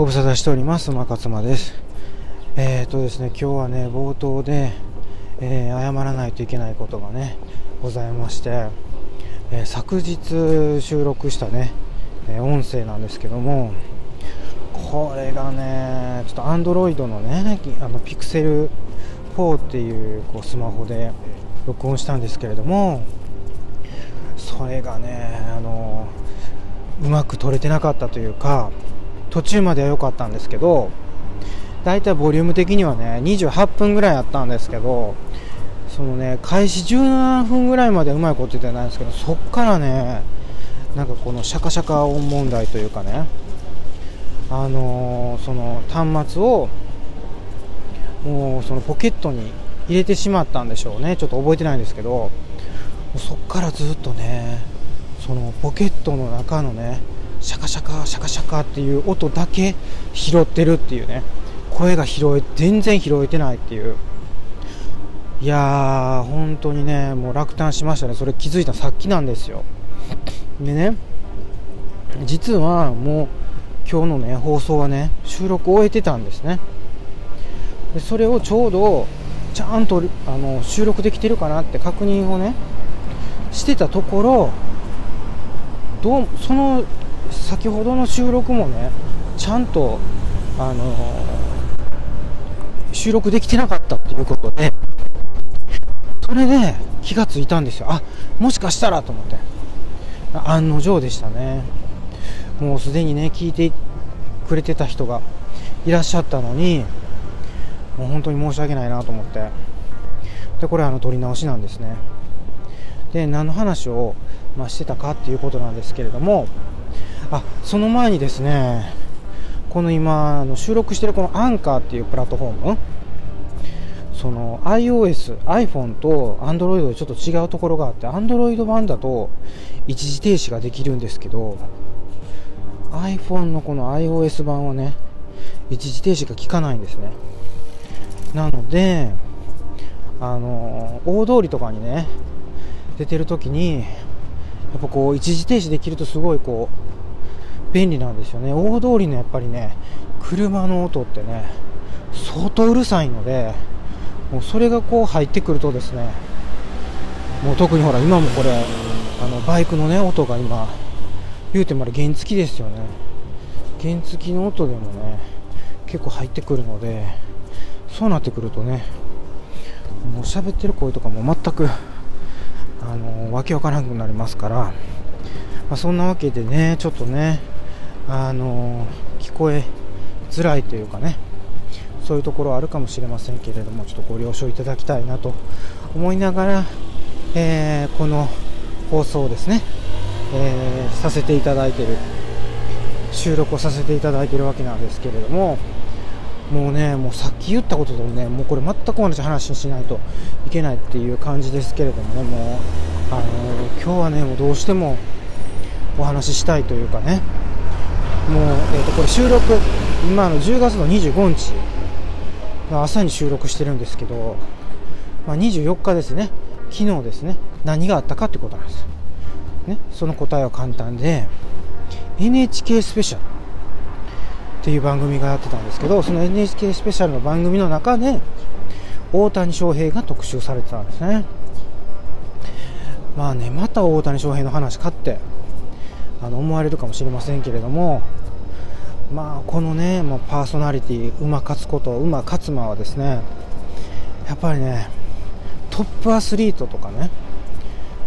ご無沙汰しております。馬勝間です。えーとですね、今日はね、冒頭で、えー、謝らないといけないことがね、ございまして、えー、昨日収録したね、え音声なんですけども、これがね、ちょっと Android のね、あの Pixel 4っていうこうスマホで録音したんですけれども、それがね、あのうまく撮れてなかったというか、途中までは良かったんですけど、だいたいボリューム的にはね、28分ぐらいあったんですけど、そのね、開始17分ぐらいまでうまいこと言ってないんですけど、そっからね、なんかこのシャカシャカ音問題というかね、あのー、その端末をもうそのポケットに入れてしまったんでしょうね、ちょっと覚えてないんですけど、そっからずっとね、そのポケットの中のね、シャカシャカシャカシャカっていう音だけ拾ってるっていうね。声が拾え全然拾えてないっていう。いやー本当にねもう落胆しましたね。それ気づいたさっきなんですよ。でね実はもう今日のね放送はね収録を終えてたんですね。でそれをちょうどちゃんとあの収録できてるかなって確認をねしてたところどうその先ほどの収録もねちゃんとあの収録できてなかったということでそれで気がついたんですよ。あもしかしたらと思って。案の定でしたね。もうすでにね聞いてくれてた人がいらっしゃったのにもう本当に申し訳ないなと思って。でこれあの撮り直しなんですね。で何の話を、まあ、してたかっていうことなんですけれどもあその前にですねこの今の収録してるこのアンカーっていうプラットフォームその iOS、iPhone と Android でちょっと違うところがあって Android 版だと一時停止ができるんですけど iPhone のこの iOS 版はね一時停止が効かないんですね。なのであの大通りとかにね出てる時にやっぱこう一時停止できるとすごいこう便利なんですよね。大通りのやっぱりね車の音ってね相当うるさいのでもうそれがこう入ってくるとですねもう特にほら今もこれあのバイクのね音が今言うてもあれ原付ですよね。原付の音でもね結構入ってくるのでそうなってくるとねもう喋ってる声とかも全くあのわけわからなくなりますから、まあ、そんなわけでねちょっとねあの聞こえづらいというかねそういうところあるかもしれませんけれどもちょっとご了承いただきたいなと思いながら、えー、この放送をですね、えー、させていただいている収録をさせていただいているわけなんですけれどももうねもうさっき言ったこととねもうこれ全く同じ話しないといけないっていう感じですけれどもねもうあの今日はねもうどうしてもお話ししたいというかねもう、えー、とこれ収録今の10月の25日の朝に収録してるんですけど、まあ、24日ですね。昨日ですね。何があったかってことなんです、ね、その答えは簡単で NHK スペシャルっていう番組がやってたんですけどその NHK スペシャルの番組の中で大谷翔平が特集されてたんですね。まあねまた大谷翔平の話かってあの思われるかもしれませんけれどもまあこのねもうパーソナリティ馬勝つこと馬勝馬はですねやっぱりねトップアスリートとかね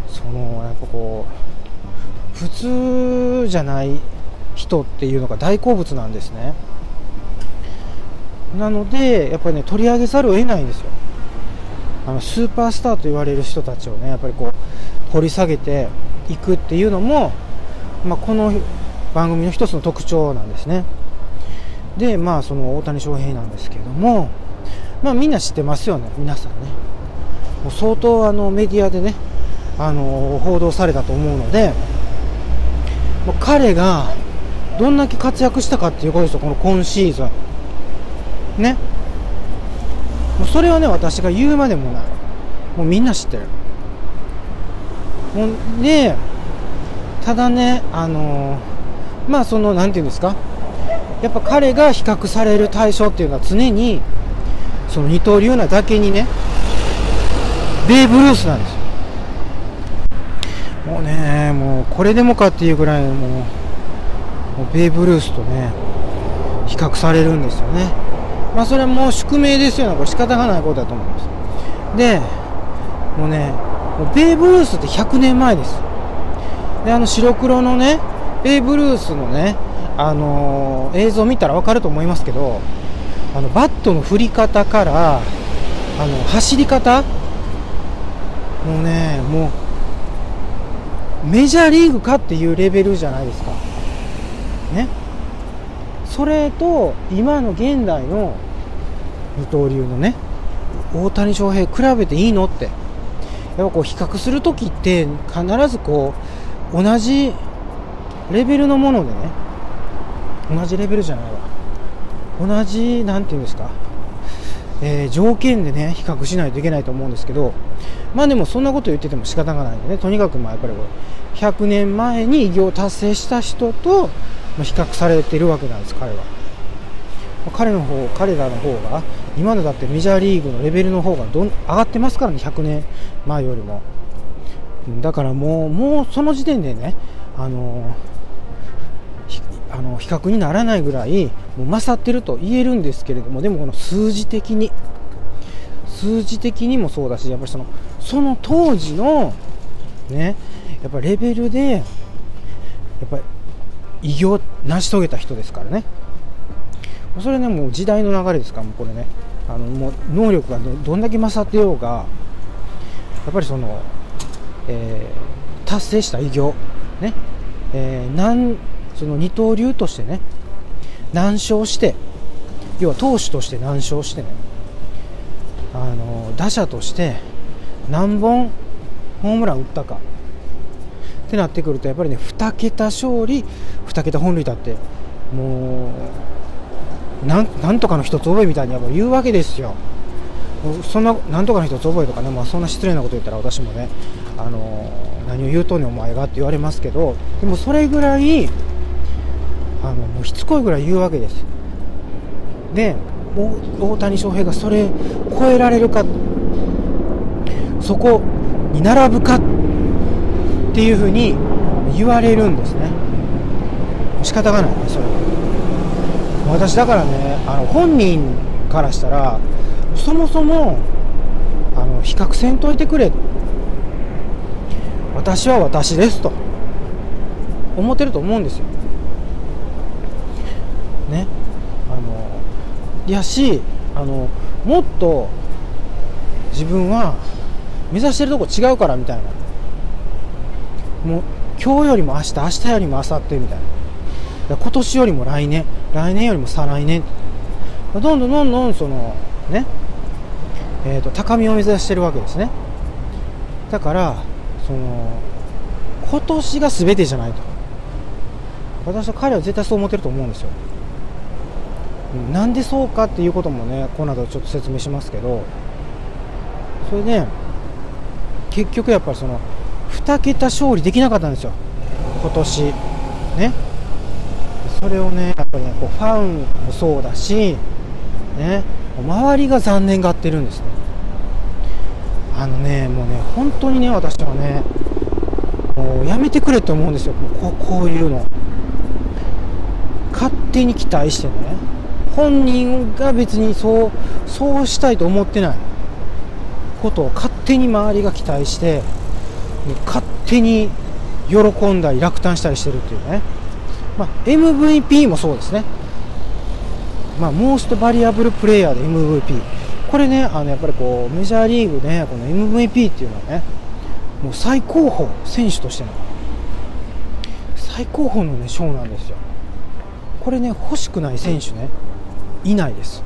そのやっぱこう普通じゃない人っていうのが大好物なんですね。なのでやっぱりね取り上げざるを得ないんですよ。あのスーパースターと言われる人たちをねやっぱりこう掘り下げていくっていうのも、まあ、この番組の一つの特徴なんですね。でまあその大谷翔平なんですけれどもまあみんな知ってますよね皆さんね。もう相当あのメディアでねあの報道されたと思うのでもう彼がどんだけ活躍したかっていうことですよこの今シーズン。ね。もうそれはね私が言うまでもない。もうみんな知ってる。もうでただねあのーまあその何て言うんですか？やっぱ彼が比較される対象っていうのは常にその二刀流なだけにねベーブ・ルースなんですよ。もうねもうこれでもかっていうぐらいもうもうベーブ・ルースとね比較されるんですよね。まあそれはもう宿命ですよ。ねこれ仕方がないことだと思います。でもうねもうベーブ・ルースって100年前です。であの白黒のねベーブ・ルースのねあのー、映像見たら分かると思いますけどあのバットの振り方からあの走り方もうねもうメジャーリーグかっていうレベルじゃないですか。ね。それと今の現代の二刀流のね大谷翔平比べていいのって。やっぱこう比較する時って必ずこう同じレベルのものでね同じレベルじゃないわ。同じ何て言うんですか、えー、条件でね比較しないといけないと思うんですけどまあでもそんなこと言ってても仕方がないんでねとにかくまあやっぱりこれ100年前に偉業を達成した人と比較されてるわけなんです彼は。彼の方彼らの方が今のだってメジャーリーグのレベルの方がどん上がってますからね100年前よりも。だからもうもうその時点でねあのあの比較にならないぐらいもう勝ってると言えるんですけれどもでもこの数字的に数字的にもそうだしやっぱりそのその当時のねやっぱレベルでやっぱり偉業を成し遂げた人ですからね。それねもう時代の流れですからもうこれね。あのもう能力がどんだけ勝ってようがやっぱりその、えー、達成した偉業ね、えー、なんその二刀流としてね何勝して要は投手として何勝してねあの打者として何本ホームラン打ったかってなってくるとやっぱりね2桁勝利2桁本塁打ってもうなんとかの一つ覚えみたいにやっぱ言うわけですよ。そんななんとかの一つ覚えとかね、まあ、そんな失礼なこと言ったら私もね、あの何を言うとんねんお前がって言われますけどでもそれぐらいあのもうしつこいぐらい言うわけです。で大谷翔平がそれ超えられるか。そこに並ぶかっていうふうに言われるんですね。仕方がないねそれ。は私だからねあの本人からしたらそもそもあの比較せんといてくれ私は私ですと思ってると思うんですよねあのやしあのもっと自分は目指してるとこ違うからみたいな。もう今日よりも明日明日よりも明後日みたいな。今年よりも来年来年よりも再来年。どんどんどんどんそのねえーと、高みを目指してるわけですね。だからその今年が全てじゃないと。私は彼は絶対そう思ってると思うんですよ。なんでそうかっていうこともねこの後ちょっと説明しますけどそれで結局やっぱりその2桁勝利できなかったんですよ。今年。ね。それをねやっぱりねこうファンもそうだしね。周りが残念がってるんですね。あのねもうね本当にね私はねもうやめてくれと思うんですよ。こうこういうの。勝手に期待してね。本人が別にそうそうしたいと思ってない。ことを勝手に周りが期待して勝手に喜んだり落胆したりしてるっていうね、まあ、MVP もそうですね、まあ、モーストバリアブルプレイヤー。で MVP これねあのやっぱりこうメジャーリーグねこの MVP っていうのはねもう最高峰選手としての最高峰のね賞なんですよ。これね欲しくない選手ね。いないです。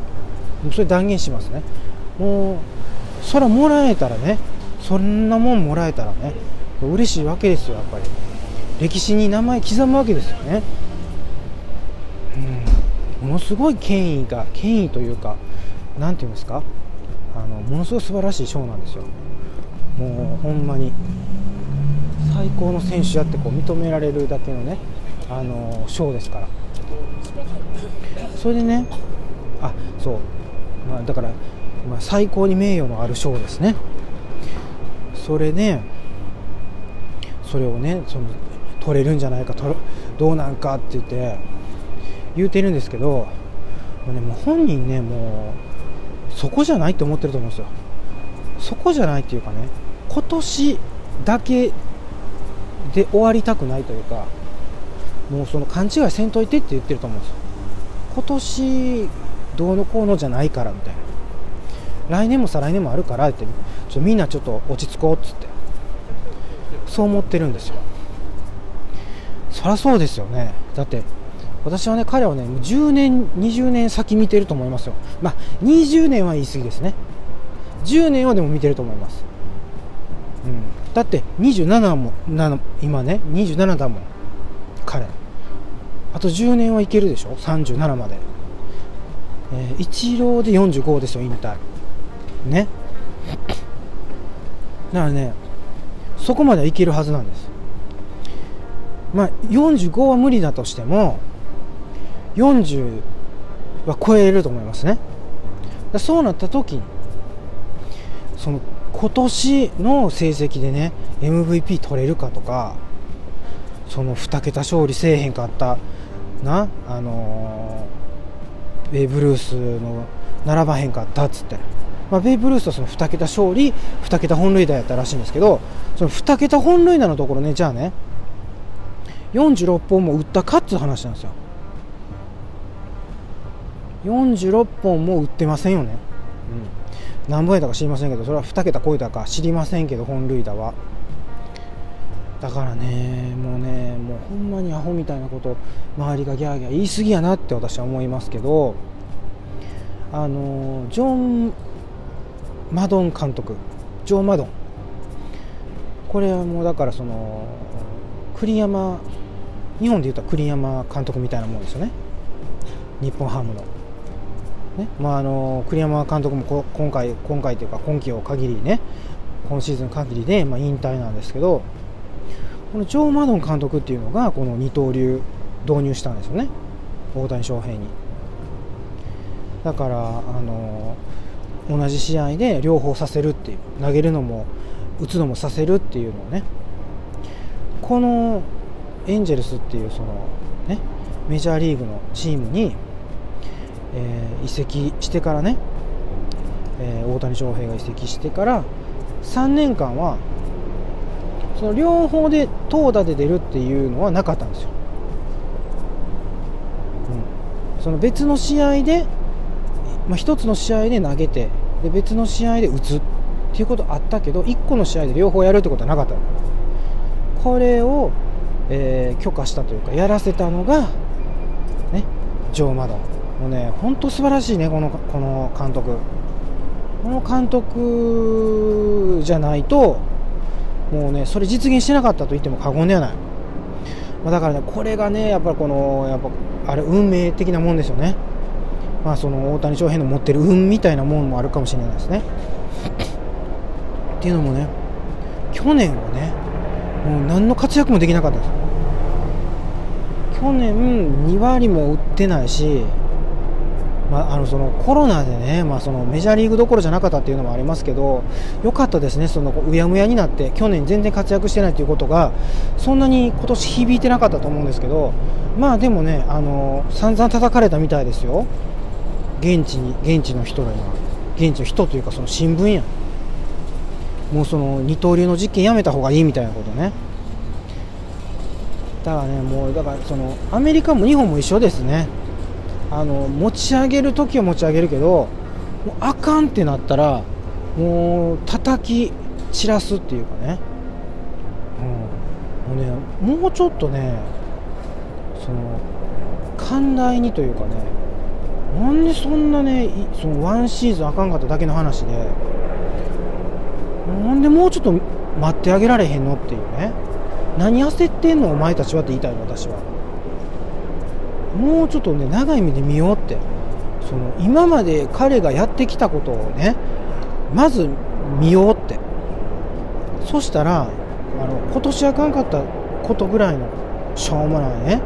もうそれ断言しますね。もうそれもらえたらねそんなもんもらえたらね嬉しいわけですよやっぱり。歴史に名前刻むわけですよね。うん。ものすごい権威が権威というか何て言うんですか？あのものすごい素晴らしい賞なんですよ。もうほんまに最高の選手やってこう認められるだけのねあの賞ですから。それでねあそう、まあ、だから、まあ、最高に名誉のある賞ですね。それでそれをねその取れるんじゃないか取どうなんかって言って言うてるんですけどもう,、ね、もう本人ねもうそこじゃないって思ってると思うんですよ。そこじゃないっていうかね今年だけで終わりたくないというかもうその勘違いせんといてって言ってると思うんですよ。今年どうのこうのじゃないからみたいな。来年も再来年もあるからって。ちょみんなちょっと落ち着こうっつって。そう思ってるんですよ。そりゃそうですよね。だって私はね彼はね10年20年先見てると思いますよ。まあ20年は言い過ぎですね。10年はでも見てると思います、うん、だって27も今ね27だもん。彼。あと10年はいけるでしょ？37まで、えー、一郎で45ですよ引退。ね。だからねそこまではいけるはずなんです。まあ45は無理だとしても40は超えると思いますね。そうなった時にその今年の成績でね MVP 取れるかとかその2桁勝利せえへんかったなあのー、ベーブ・ルースの並ばへんかったっつって、まあ、ベーブ・ルースはその2桁勝利2桁本塁打やったらしいんですけどその2桁本塁打のところねじゃあね46本も打ったかっつう話なんですよ。46本も打ってませんよね、うん、何本やったか知りませんけどそれは2桁超えたか知りませんけど本塁打はだからねもうねもうほんまにアホみたいなこと周りがギャーギャー言い過ぎやなって私は思いますけどあのジョン・マドン監督ジョー・マドン。これはもうだからその栗山日本でいうと栗山監督みたいなもんですよね。日本ハムの。ね。まあ、あの栗山監督も今回今回というか今季を限りね今シーズン限りで、まあ、引退なんですけどこのジョー・マドン監督っていうのがこの二刀流導入したんですよね。大谷翔平に。だからあの同じ試合で両方させるっていう投げるのも打つのもさせるっていうのをね。このエンジェルスっていうそのねメジャーリーグのチームに、えー、移籍してからね、えー、大谷翔平が移籍してから3年間はその両方で投打で出るっていうのはなかったんですよ、うん、その別の試合で、まあ、1つの試合で投げてで別の試合で打つっていうことあったけど1個の試合で両方やるってことはなかった。これを、えー、許可したというかやらせたのが、ね、ジョー・マドン。もうね本当素晴らしいねこのこの監督。この監督じゃないともうねそれ実現してなかったと言っても過言ではない、まあ、だからねこれがねやっぱりこのやっぱあれ運命的なもんですよね。まあその大谷翔平の持ってる運みたいなもんもあるかもしれないですね。っていうのもね去年はねもう何の活躍もできなかったです。去年2割も打ってないしまあ、あのそのコロナでね、まあ、そのメジャーリーグどころじゃなかったっていうのもありますけど良かったですね、そのうやむやになって去年全然活躍してないということがそんなに今年響いてなかったと思うんですけどまあでもねあの散々叩かれたみたいですよ。現地に現地の人らには。現地の人というかその新聞や。もうその二刀流の実験やめた方がいいみたいなことね。だからねもうだからそのアメリカも日本も一緒ですね。あの持ち上げる時は持ち上げるけどもうあかんってなったらもう叩き散らすっていうかね,、うん、もうねもうちょっとねその寛大にというかねなんでそんなねそのワンシーズンあかんかっただけの話でなんでもうちょっと待ってあげられへんのっていうね。何焦ってんのお前たちはって言いたいの私は。もうちょっとね長い目で見ようって。その今まで彼がやってきたことをねまず見ようって。そしたらあの今年あかんかったことぐらいのしょうもないね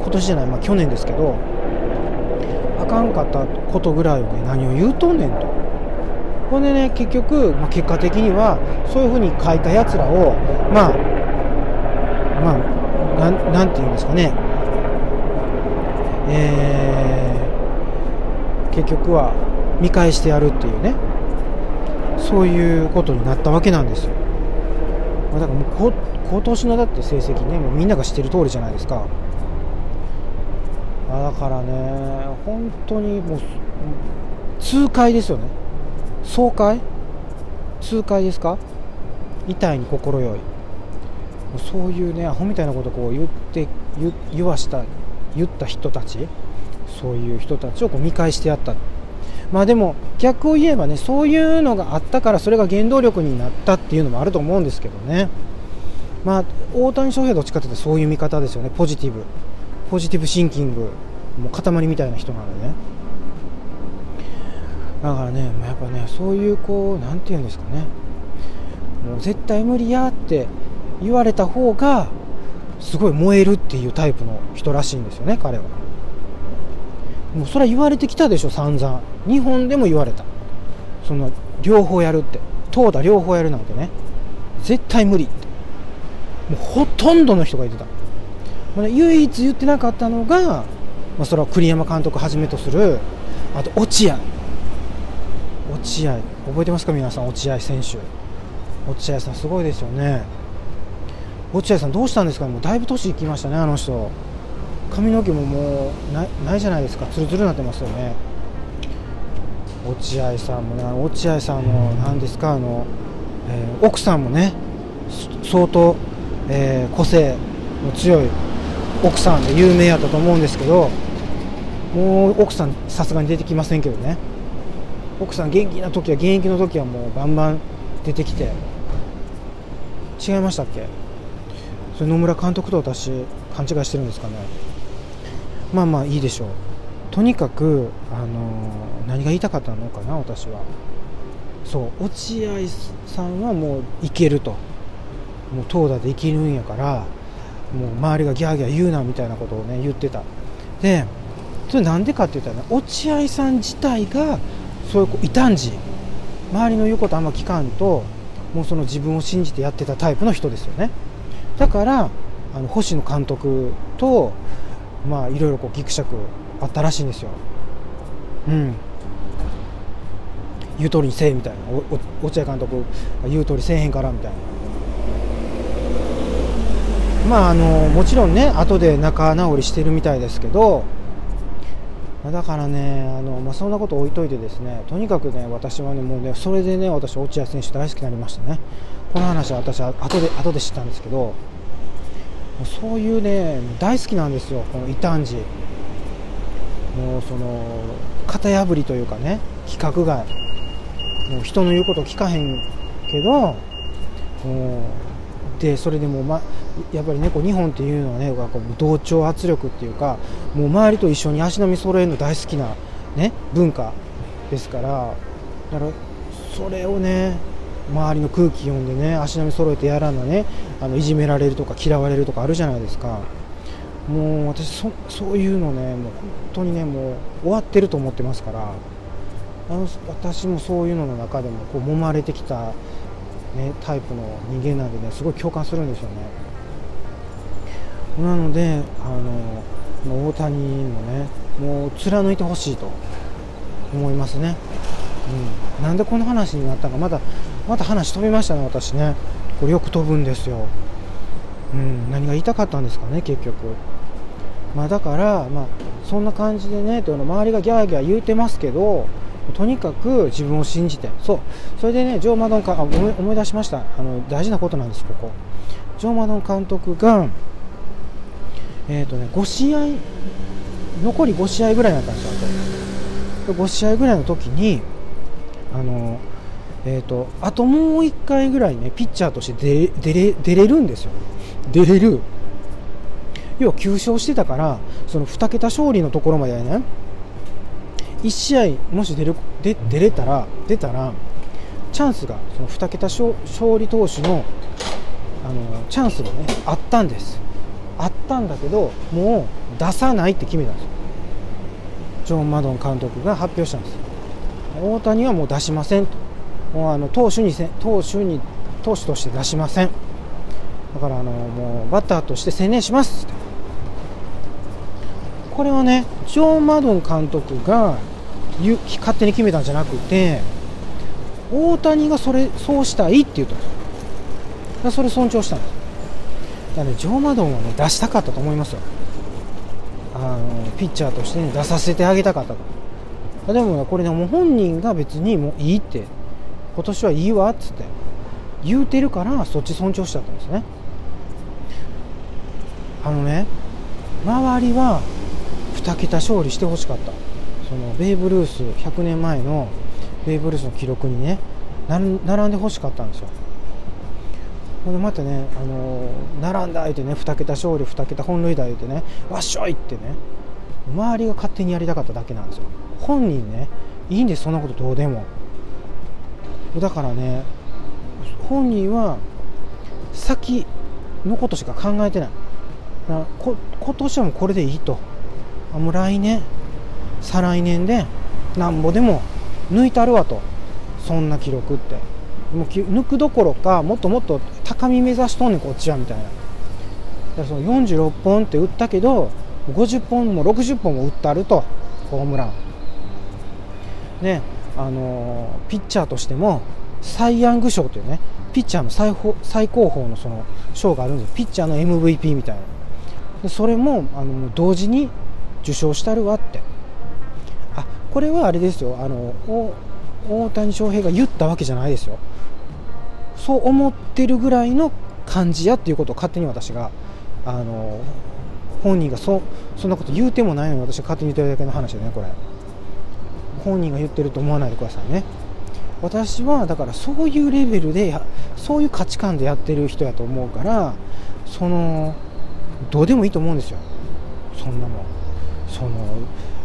今年じゃない、まあ、去年ですけどあかんかったことぐらいをね何を言うとんねんと。ほんでね結局、まあ、結果的にはそういうふうに書いたやつらをまあまあなんなんて言うんですかねえー、結局は見返してやるっていうね。そういうことになったわけなんですよ。まだからもう今年のだって成績ねもうみんなが知ってる通りじゃないですか。だからね本当にもう痛快ですよね。爽快？痛快ですか？痛いに快い。そういうねアホみたいなことこう言って言わした言った人たちそういう人たちをこう見返してやった。まあでも逆を言えばねそういうのがあったからそれが原動力になったっていうのもあると思うんですけどね。まあ大谷翔平どっちかというとそういう見方ですよね。ポジティブ。ポジティブシンキング。もう塊みたいな人なのでね。だからねやっぱねそういうこう何て言うんですかね。もう絶対無理やって言われた方がすごい燃えるっていうタイプの人らしいんですよね彼は。もうそれは言われてきたでしょ散々。日本でも言われた。その両方やるって。投打両方やるなんてね。絶対無理って。もうほとんどの人が言ってた、まあ、唯一言ってなかったのが、まあ、それは栗山監督はじめとするあと落合。落合。覚えてますか皆さん？落合選手。落合さんすごいですよね。落合さんどうしたんですかもうだいぶ年いきましたねあの人。髪の毛ももうないじゃないですか。ツルツルになってますよね。落合さんもね落合さんの何ですかあの、えー、奥さんもね相当えー、個性の強い奥さんで有名やったと思うんですけどもう奥さんさすがに出てきませんけどね。奥さん元気な時は現役の時はもうバンバン出てきて。違いましたっけ？それ野村監督と私勘違いしてるんですかね。まあまあいいでしょう。とにかく、あのー、何が言いたかったのかな私は。そう落合さんはもういけると。もう投打で生きるんやからもう周りがギャーギャー言うなみたいなことをね言ってた。でそれなんでかって言ったらね落合さん自体がそういう異端児周りの言うことあんま聞かんともうその自分を信じてやってたタイプの人ですよね。だからあの星野監督とまあいろいろこうギクシャクあったらしいんですよ。うん。言う通りにせえみたいな。落合監督言う通りせえへんからみたいな。まああのもちろんね後で仲直りしてるみたいですけどまだからねあの、まあ、そんなこと置いといてですねとにかくね私はねもうねそれでね私落合選手大好きになりましたねこの話は私は後で後で知ったんですけどそういうね大好きなんですよこの異端児。もうその型破りというかね規格外。もう人の言うこと聞かへんけどもうでそれでもまやっぱりねこう日本っていうのはねこう同調圧力っていうかもう周りと一緒に足並み揃えるの大好きな、ね、文化ですからだからそれをね周りの空気読んでね足並み揃えてやらなねあのいじめられるとか嫌われるとかあるじゃないですか。もう私そそういうのねもう本当にねもう終わってると思ってますからあの私もそういうのの中でもこう揉まれてきた、ね、タイプの人間なんでねすごい共感するんですよね。なのであの大谷もねもう貫いてほしいと思いますね、うん、なんでこの話になったかまたまた話飛びましたね私ね。これよく飛ぶんですよ、うん、何が言いたかったんですかね結局。まあだからまあそんな感じでねというの周りがギャーギャー言うてますけどとにかく自分を信じて。そう。それでねジョー・マドンかあ思い出しました。あの大事なことなんですここ。ジョー・マドン監督がえーとね、5試合残り5試合ぐらいだったんですよ5試合ぐらいの時にあの、えーと、あともう1回ぐらいねピッチャーとして出れ出れるんですよ。出れる。要は9勝してたからその2桁勝利のところまでね1試合もし出る出出れたら出たらチャンスがその2桁勝利投手のあのチャンスがねあったんです。あったんだけどもう出さないって決めたんですよ。ジョン・マドン監督が発表したんです。大谷はもう出しませんと。もうあの投手にせ投手に投手として出しません。だからあのもうバッターとして専念しますこれはねジョン・マドン監督が勝手に決めたんじゃなくて大谷がそれそうしたいって言ったんでそれ尊重したんです。だから、ね、ジョー・マドンはね出したかったと思いますよ。あのピッチャーとして、ね、出させてあげたかったと。でもねこれねもう本人が別にもういいって今年はいいわっつって言うてるからそっち尊重しちゃったんですね。あのね周りは2桁勝利してほしかった。そのベーブ・ルース100年前のベーブ・ルースの記録にね並んでほしかったんですよ。ほんでまたね、あの、並んだ言うてね2桁勝利2桁本塁打言うてねわっしょいってね周りが勝手にやりたかっただけなんですよ。本人ねいいんですそんなことどうでも。だからね本人は先のことしか考えてない。こ今年はもうこれでいいと。もう来年再来年でなんぼでも抜いたるわと。そんな記録って。もう抜くどころかもっともっと高み目指しとんねんこっちはみたいな。だからその46本って打ったけど50本も60本も打ったるとホームラン。ねあのー、ピッチャーとしてもサイ・ヤング賞というねピッチャーの最最高峰のその賞があるんですピッチャーの MVP みたいな。でそれもあの同時に受賞したるわって。これはあれですよ。あの大谷翔平が言ったわけじゃないですよ。そう思ってるぐらいの感じやっていうことを勝手に私があの本人がそそんなこと言うてもないのに私が勝手に言ってるだけの話でねこれ。本人が言ってると思わないでくださいね。私はだからそういうレベルでそういう価値観でやってる人やと思うからそのどうでもいいと思うんですよ。そんなもん。その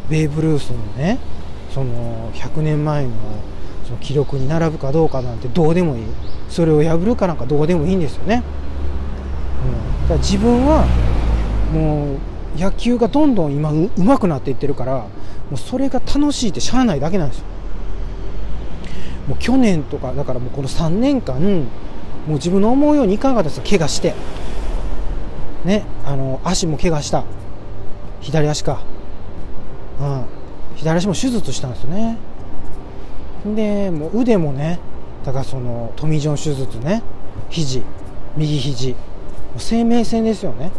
ベーブ・ルースのねその100年前のその記録に並ぶかどうかなんてどうでもいい。それを破るかなんかどうでもいいんですよね、うん、だから自分はもう野球がどんどん今うまくなっていってるからもうそれが楽しいってしゃあないだけなんですよ。もう去年とかだからもうこの3年間もう自分の思うようにいかんかったです怪我して。ね。あの足も怪我した。左足か。うん。左足も手術したんですよね。でもう腕もねだからそのトミー・ジョン手術ね。肘右肘。生命線ですよね、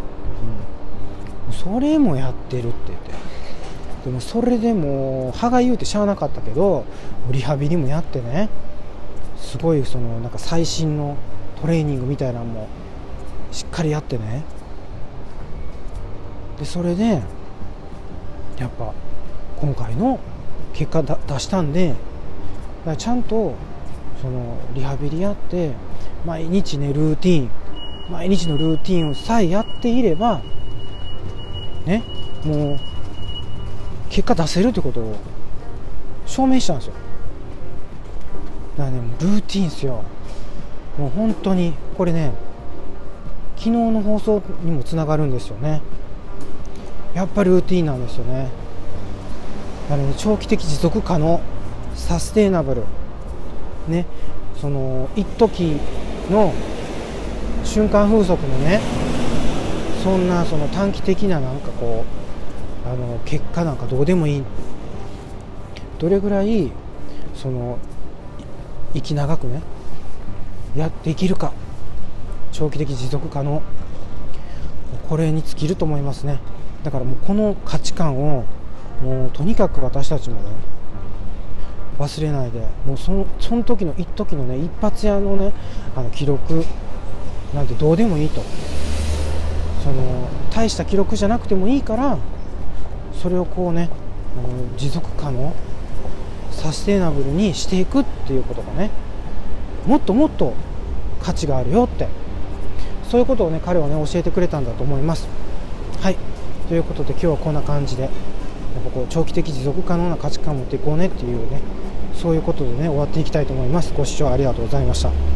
うん、それもやってるって言って。でもそれでも歯が言うてしゃあなかったけどリハビリもやってね。すごいそのなんか最新のトレーニングみたいなのもしっかりやってね。でそれでやっぱ今回の結果出したんでちゃんとそのリハビリやって毎日ねルーティン毎日のルーティンをさえやっていればねもう結果出せるってことを証明したんですよ。だからねもうルーティンですよ。もう本当にこれね昨日の放送にもつながるんですよね。やっぱりルーティンなんですよね。だから、ね、長期的持続可能サステイナブルねその一時の瞬間風速のねそんなその短期的ななんかこうあの結果なんかどうでもいい。どれぐらいその生き長くねやっていけるか。長期的持続可能。これに尽きると思いますね。だからもうこの価値観をもうとにかく私たちもね忘れないで。もうそのその時の一時のね一発屋のねあの記録なんてどうでもいいと。その大した記録じゃなくてもいいからそれをこうねあの持続可能サステナブルにしていくっていうことがねもっともっと価値があるよって。そういうことをね彼はね教えてくれたんだと思います。はい。ということで今日はこんな感じで。やっぱこう長期的持続可能な価値観を持っていこうねっていうねそういうことでね終わっていきたいと思います。ご視聴ありがとうございました。